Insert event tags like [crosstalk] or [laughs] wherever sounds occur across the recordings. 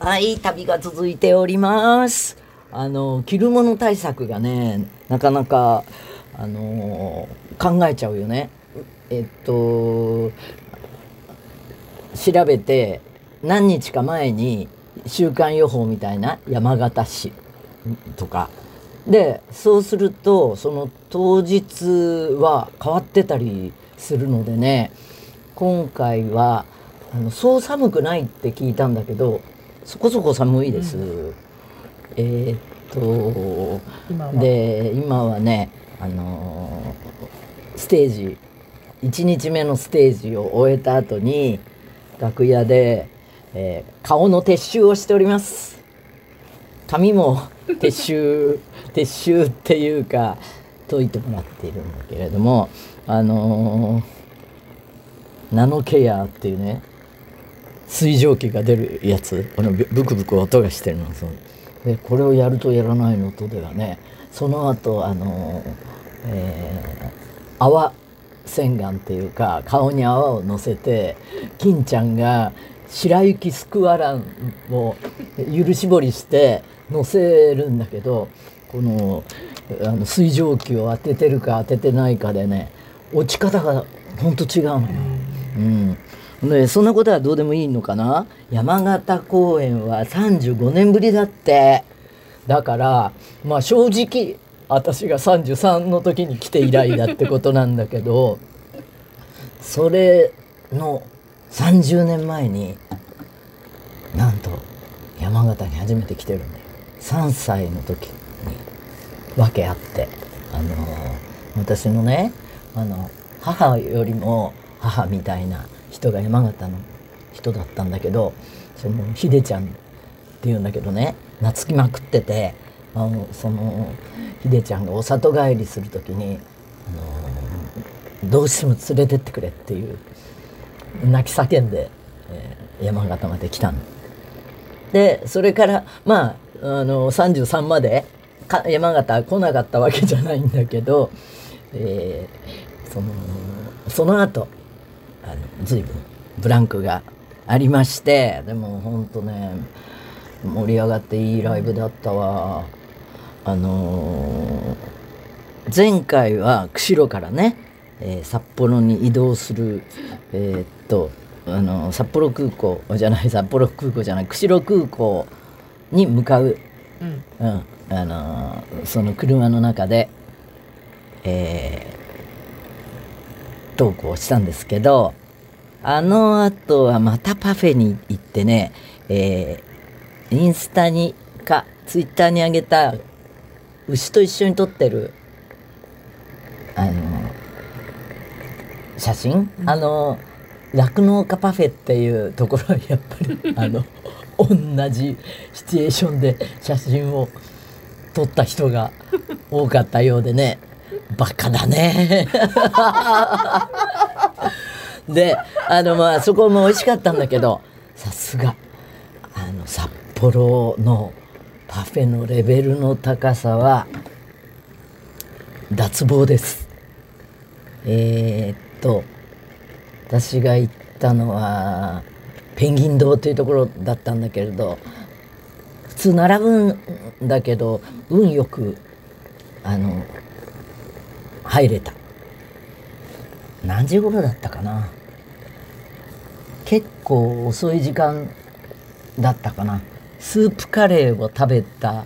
はい、旅が続いております。あの、着るもの対策がね、なかなか、あの考えちゃうよね。えっと、調べて、何日か前に、週間予報みたいな山形市とか。で、そうすると、その当日は変わってたりするのでね、今回は、あのそう寒くないって聞いたんだけどそこそこ寒いです。えーっとで今はねあのーステージ1日目のステージを終えた後に楽屋で、えー顔の撤収をしております。髪も撤収 [laughs] 撤収っていうか解いてもらっているんだけれどもあのーナノケアっていうね水蒸気が出るやつこのブクブク音がしてるの。そう。でこれをやるとやらないのとではねその後あの、えー泡洗顔っていうか顔に泡をのせて金ちゃんが白雪スクワランをゆる絞りしてのせるんだけどこのあの水蒸気を当ててるか当ててないかでね落ち方がほんと違うのよ。うん。でそんなことはどうでもいいのかな？山形公演は35年ぶりだって。だからまあ正直私が33の時に来て以来だってことなんだけど [laughs] それの30年前になんと山形に初めて来てるんだよ。3歳の時に訳あってあの私のねあの母よりも母みたいな人が山形の人だったんだけどそのひでちゃんっていうんだけどね懐きまくっててあのそのひでちゃんがお里帰りする時に、あのどうしても連れてってくれっていう泣き叫んで、えー山形まで来たの。でそれからまああの33までか山形来なかったわけじゃないんだけど、えーそのその後あの随分ブランクがありましてでもほんとね盛り上がっていいライブだったわ。あのー前回は釧路からね、えー札幌に移動するえーっとあの札幌空港じゃない札幌空港じゃない釧路空港に向かう、うんうんあのーその車の中で、えートークをしたんですけどあの後はまたパフェに行ってね、えーインスタにかツイッターに上げた牛と一緒に撮ってるあの写真、あの酪農家パフェっていうところは [laughs] やっぱりあの同じシチュエーションで写真を撮った人が多かったようでね。バカだね [laughs] であのまあそこも美味しかったんだけどさすが。あの札幌のパフェのレベルの高さは脱帽です。えーっと私が行ったのはペンギン堂というところだったんだけれど普通並ぶんだけど運よくあの入れた。何時頃だったかな。結構遅い時間だったかな。スープカレーを食べた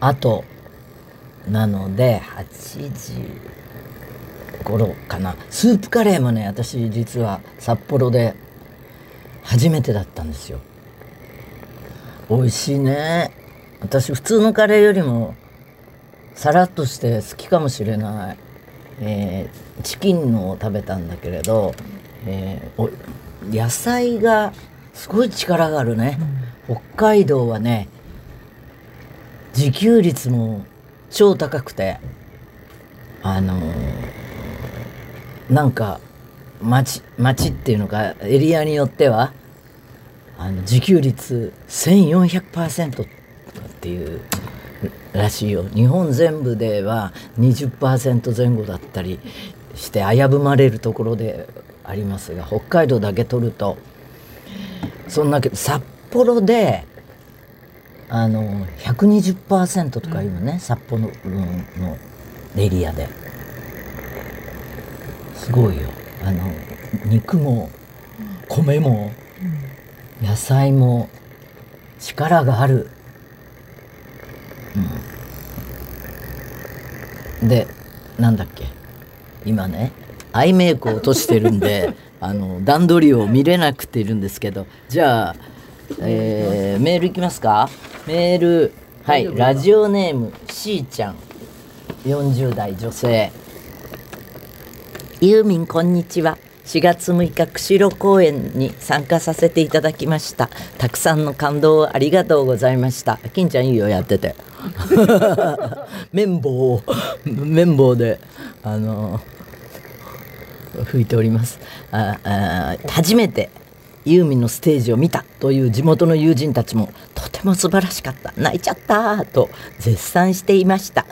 後なので8時頃かな。スープカレーもね私実は札幌で初めてだったんですよ。美味しいね。私普通のカレーよりもさらっとして好きかもしれない、えーチキンのを食べたんだけれど、えー野菜がすごい力があるね、北海道はね自給率も超高くてあのーなんか町町っていうのかエリアによってはあの自給率1400%っていうらしいよ。日本全部では20%前後だったりして危ぶまれるところでありますが北海道だけ取ると。そんなけ札幌であの120%とかいうね、札幌のエリアで。すごいよ。あの肉も米も野菜も力がある、うん、でなんだっけ？今ねアイメイクを落としてるんで [laughs] あの段取りを見れなくているんですけど。じゃあ、えー、メールいきますか？メールはいラジオネームしーちゃん。40代女性ユーミンこんにちは。4月6日釧路公演に参加させていただきました。たくさんの感動をありがとうございました。金ちゃんいいよやってて。[laughs] [laughs] 綿棒綿棒であの吹いております。ああ初めてユーミンのステージを見たという地元の友人たちもとても素晴らしかった。泣いちゃったと絶賛していました。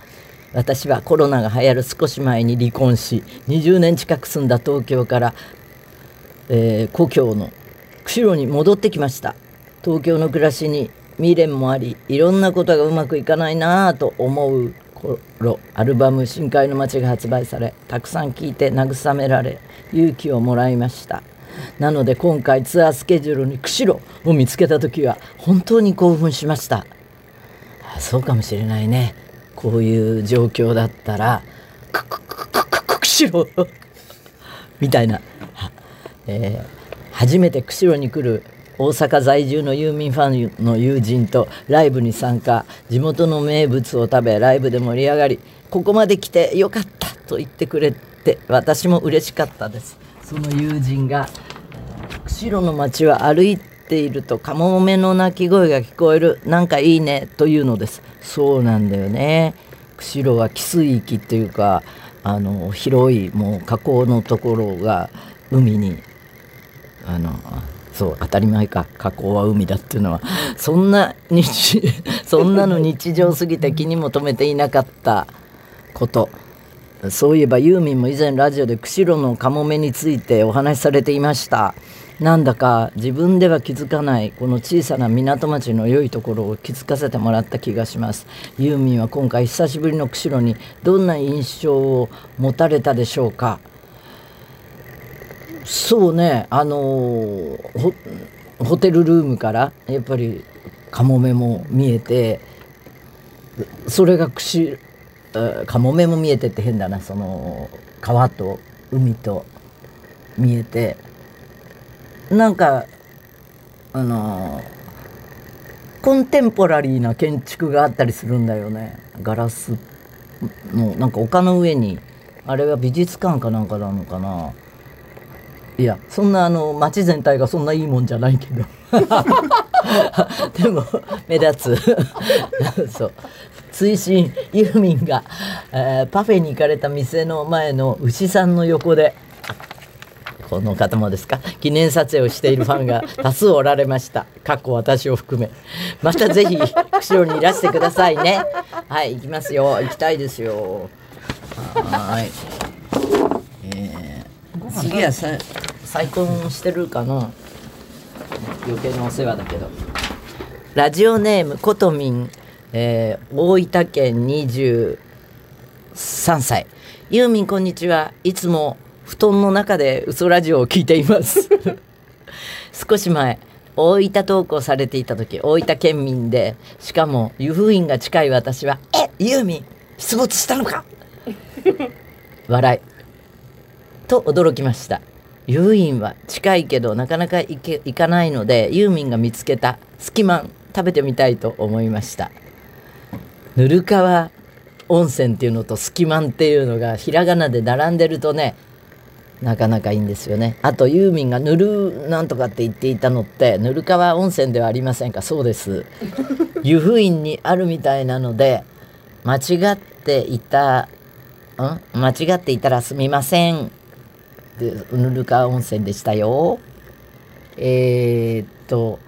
私はコロナが流行る少し前に離婚し20年近く住んだ東京から、えー、故郷の釧路に戻ってきました。東京の暮らしに未練もありいろんなことがうまくいかないなぁと思う頃アルバム「深海の街」が発売されたくさん聴いて慰められ勇気をもらいました。なので今回ツアースケジュールに釧路を見つけた時は本当に興奮しました。そうかもしれないね。こういう状況だったらくくくくく釧路みたいな、えー、初めて釧路に来る大阪在住のユーミンファンの友人とライブに参加地元の名物を食べライブで盛り上がりここまで来てよかったと言ってくれて私も嬉しかったです。その友人が釧路の街を歩いているとカモメの鳴き声が聞こえるなんかいいねというのです。そうなんだよね。釧路は汽水域っていうかあの広いもう河口のところが海にあのそう当たり前か。河口は海だっていうのは。[laughs] そんな日 [laughs] そんなの日常すぎて気にも留めていなかったこと。そういえばユーミンも以前ラジオで釧路のカモメについてお話しされていました。なんだか自分では気づかないこの小さな港町の良いところを気づかせてもらった気がします。ユーミンは今回久しぶりの釧路にどんな印象を持たれたでしょうか？そうねあのホホテルルームからやっぱりカモメも見えてそれが釧カモメも見えてって変だなその川と海と見えて。なんかあのコンテンポラリーな建築があったりするんだよね。ガラスのなんか丘の上にあれは美術館かなんかなのかな。いやそんなあの街全体がそんないいもんじゃないけど。[laughs] でも目立つ。[laughs] そう。追伸ユーミンが、えー、パフェに行かれた店の前の牛さんの横でこの方もですか？記念撮影をしているファンが多数おられました。過去私を含め。またぜひ釧路にいらしてくださいね。はい行きますよ。行きたいですよ。はい、次はさ再婚してるかな。余計なお世話だけど。ラジオネームことみん、えー、大分県23歳。ユーミンこんにちは。いつも布団の中で嘘ラジオを聞いています。[laughs] 少し前大分投稿されていた時大分県民でしかも湯布院が近い私は「えユーミン出没したのか!」笑い。と驚きました。湯院は近いけどなかなか行け行かないのでユーミンが見つけたスキマン食べてみたいと思いました。ぬるかわ温泉っていうのとスキマンっていうのがひらがなで並んでるとねなかなかいいんですよね。あとユーミンが塗るなんとかって言っていたのってぬる川温泉ではありませんか？そうです。湯布院にあるみたいなので間違っていたん？間違っていたらすみません。でぬる川温泉でしたよ。えー、っと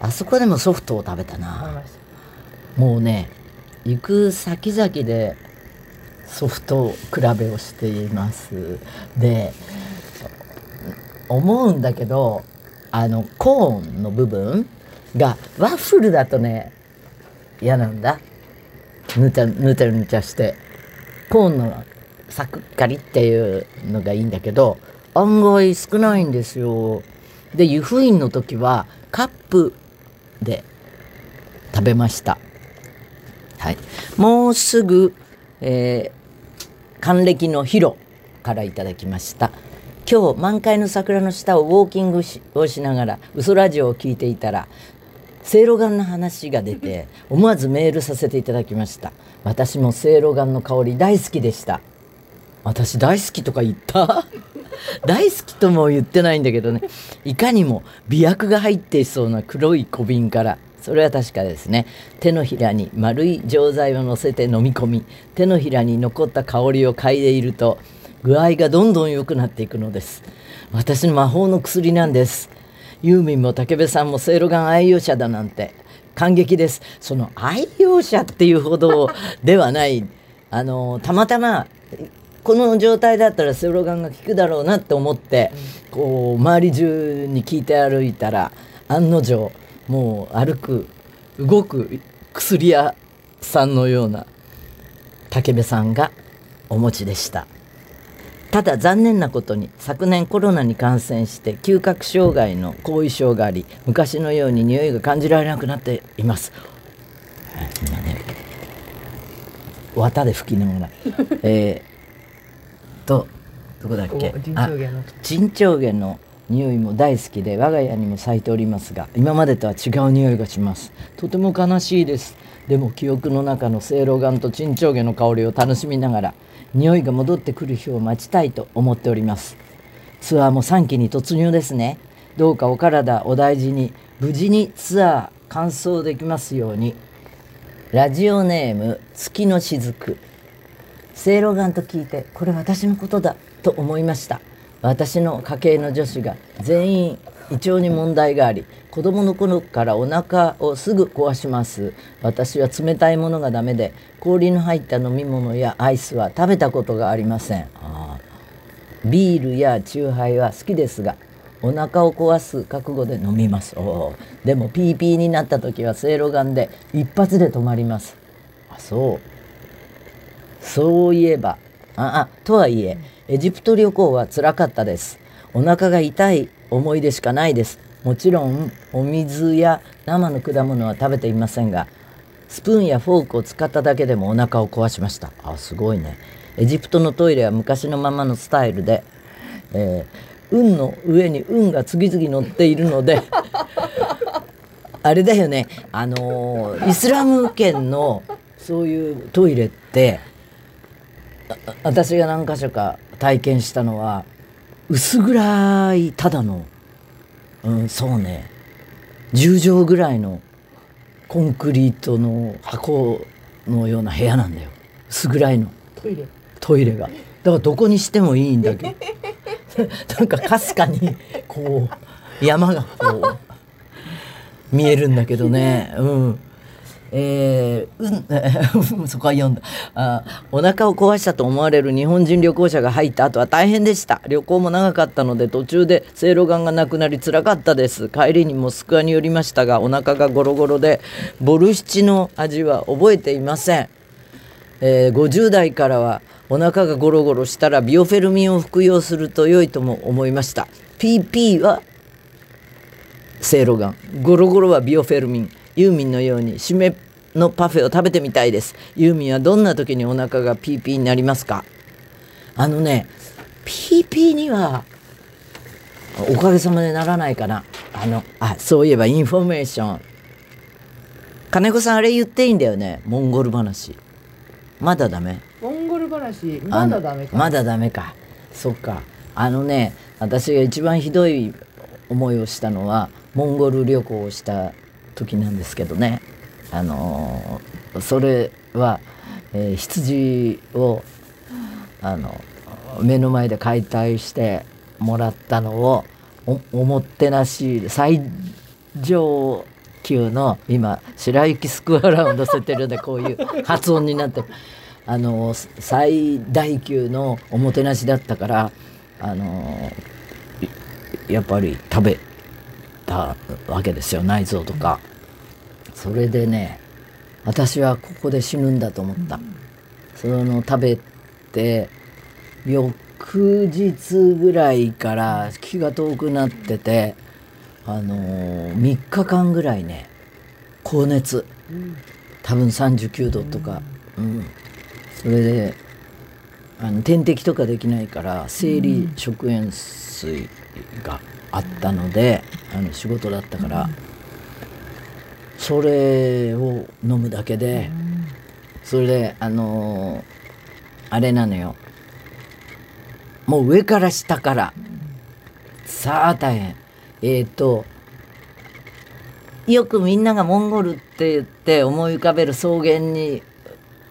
あそこでもソフトを食べたな。もうね行く先々でソフト比べをしています。で思うんだけどあのコーンの部分がワッフルだとね嫌なんだ。ぬちゃぬちゃぬちゃして。コーンのサクッカリっていうのがいいんだけど案外少ないんですよ。で湯布院の時はカップで食べました。はい。もうすぐ、えー、還暦のヒロからいただきました。今日満開の桜の下をウォーキングをしながら嘘ラジオを聞いていたらせいろがんの話が出て思わずメールさせていただきました。私もせいろがんの香り大好きでした。私大好きとか言った？[laughs] 大好きとも言ってないんだけどね。いかにも美薬が入っていそうな黒い小瓶から。それは確かですね。手のひらに丸い錠剤を乗せて飲み込み手のひらに残った香りを嗅いでいると具合がどんどん良くなっていくのです。私の魔法の薬なんです。ユーミンも武部さんもせいろがん愛用者だなんて。感激です。その愛用者っていうほどではない。あのたまたまこの状態だったらセロガンが効くだろうなって思ってこう周り中に聞いて歩いたら案の定もう歩く動く薬屋さんのような武部さんがお持ちでした。ただ残念なことに昨年コロナに感染して嗅覚障害の後遺症があり昔のように匂いが感じられなくなっています。今ね綿で吹きながらえー、とどこだっけ？陳長源の匂いも大好きで我が家にも咲いておりますが今までとは違う匂いがします。とても悲しいです。でも記憶の中のせいろがんと陳長源の香りを楽しみながら匂いが戻ってくる日を待ちたいと思っております。ツアーも3期に突入ですね。どうかお体お大事に無事にツアー完走できますように。ラジオネーム月の雫せいろがんと聞いてこれ私のことだと思いました。私の家系の女子が全員胃腸に問題があり子供の頃からお腹をすぐ壊します。私は冷たいものがダメで氷の入った飲み物やアイスは食べたことがありません。ビールやチューハイは好きですがお腹を壊す覚悟で飲みます。でも PP になった時はせいろがんで一発で止まります。あそう。そういえば。ああとはいえエジプト旅行はつらかったです。お腹が痛い思い出しかないです。もちろんお水や生の果物は食べていませんがスプーンやフォークを使っただけでもお腹を壊しました。あすごいね。エジプトのトイレは昔のままのスタイルで、えー、運の上に運が次々乗っているので [laughs] あれだよね。あのー、イスラム圏のそういうトイレって私が何箇所か体験したのは薄暗いただのうんそうね。10畳ぐらいのコンクリートの箱のような部屋なんだよ。薄暗いの。トイレ。トイレが。だからどこにしてもいいんだけど。[laughs] なんかかすかにこう山がこう見えるんだけどね。うんえー、うん、[laughs] そこは読んだ。あお腹を壊したと思われる日本人旅行者が入った後は大変でした。旅行も長かったので途中でせいろがんがなくなりつらかったです。帰りにモスクワに寄りましたがお腹がゴロゴロでボルシチの味は覚えていません、えー、50代からはお腹がゴロゴロしたらビオフェルミンを服用すると良いとも思いました。PP はせいろがん。ゴロゴロはビオフェルミン。ユーミンのように締めのパフェを食べてみたいです。ユーミンはどんな時にお腹がピーピーになりますか？あのねピーピーにはおかげさまでならないかな。あのあそういえばインフォメーション。金子さんあれ言っていいんだよね？モンゴル話。まだダメ？モンゴル話？まだダメか。まだダメか。そっか。あのね私が一番ひどい思いをしたのはモンゴル旅行をした時なんですけどね。あのそれは、えー、羊をあの目の前で解体してもらったのをおもてなし最上級の今白雪スクワラを乗せてるんでこういう発音になってあの最大級のおもてなしだったからあのやっぱり食べたわけですよ内臓とか。それでね私はここで死ぬんだと思った。その食べて翌日ぐらいから気が遠くなっててあの、3日間ぐらいね高熱多分39度とか、うん、それであの点滴とかできないから生理食塩水があったのであの仕事だったからそれを飲むだけで。それであの、あれなのよもう上から下からさあ大変えっ、ー、とよくみんながモンゴルって言って思い浮かべる草原に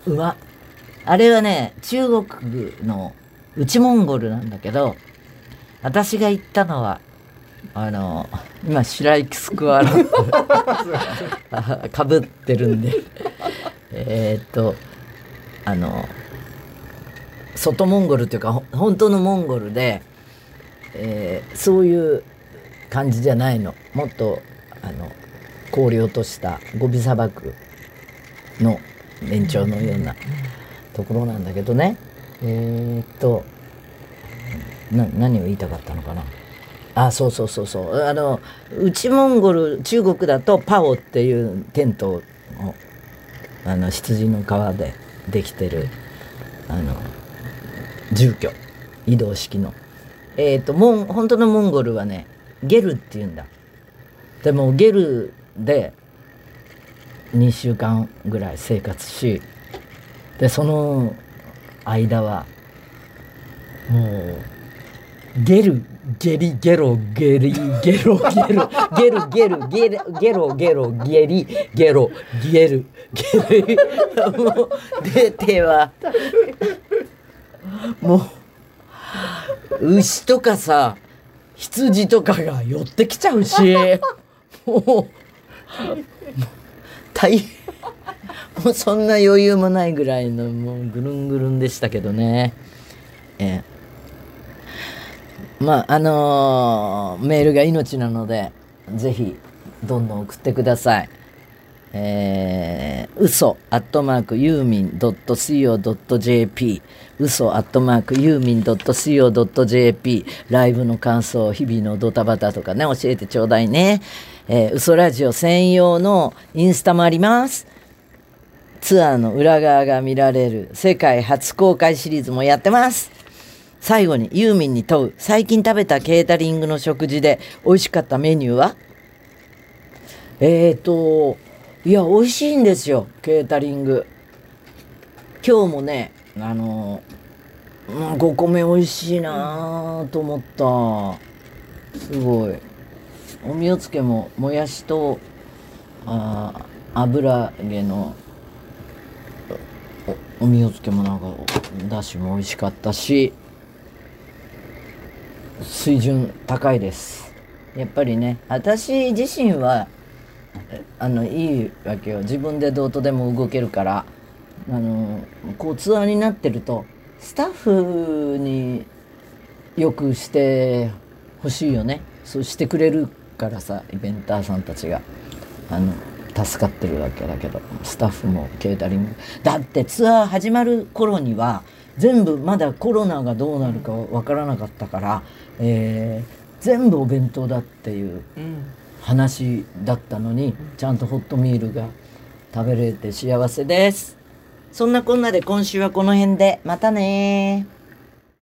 馬あれはね中国の内モンゴルなんだけど私が行ったのはあの今白雪スクワラかぶってるんで。え、っとあの外モンゴルっていうか本当のモンゴルで、えー、そういう感じじゃないの。もっとあの氷落としたゴビ砂漠の年長のようなところなんだけどね。え、っとな何を言いたかったのかな。あそうそうそうそう。あの内モンゴル中国だとパオっていうテントをあの羊の皮でできてるあの住居移動式の。えっ、ー、とモン本当のモンゴルはねゲルっていうんだ。でもゲルで2週間ぐらい生活しでその間はもうゲルゲリゲロゲリゲロゲロゲルゲルゲルゲロゲロゲリゲロゲルゲル。もう出ては。もう牛とかさ羊とかが寄ってきちゃうし。もう大変。もうそんな余裕もないぐらいのもうぐるんぐるんでしたけどね。ええ。まああのー、メールが命なのでぜひどんどん送ってください。えー、嘘アットマークユーミン .co.jp 嘘アットマークユーミン .co.jp ライブの感想日々のドタバタとかね教えてちょうだいね、えー、嘘ラジオ専用のインスタもあります。ツアーの裏側が見られる世界初公開シリーズもやってます。最後にユーミンに問う最近食べたケータリングの食事で美味しかったメニューは？えーといや美味しいんですよケータリング。今日もねあのうん、5個目美味しいなと思った。すごい。おみおつけももやしとあ油揚げのおおみおつけもなんかだしも美味しかったし。水準高いです。やっぱりね私自身はあのいいわけよ。自分でどうとでも動けるから。あのこうツアーになってるとスタッフによくしてほしいよね。そうしてくれるからさイベンターさんたちが。あの助かってるわけだけどスタッフもケータリング。だってツアー始まる頃には全部まだコロナがどうなるかわからなかったからえー、全部お弁当だっていう話だったのに、ちゃんとホットミールが食べれて幸せです。そんなこんなで今週はこの辺で。またね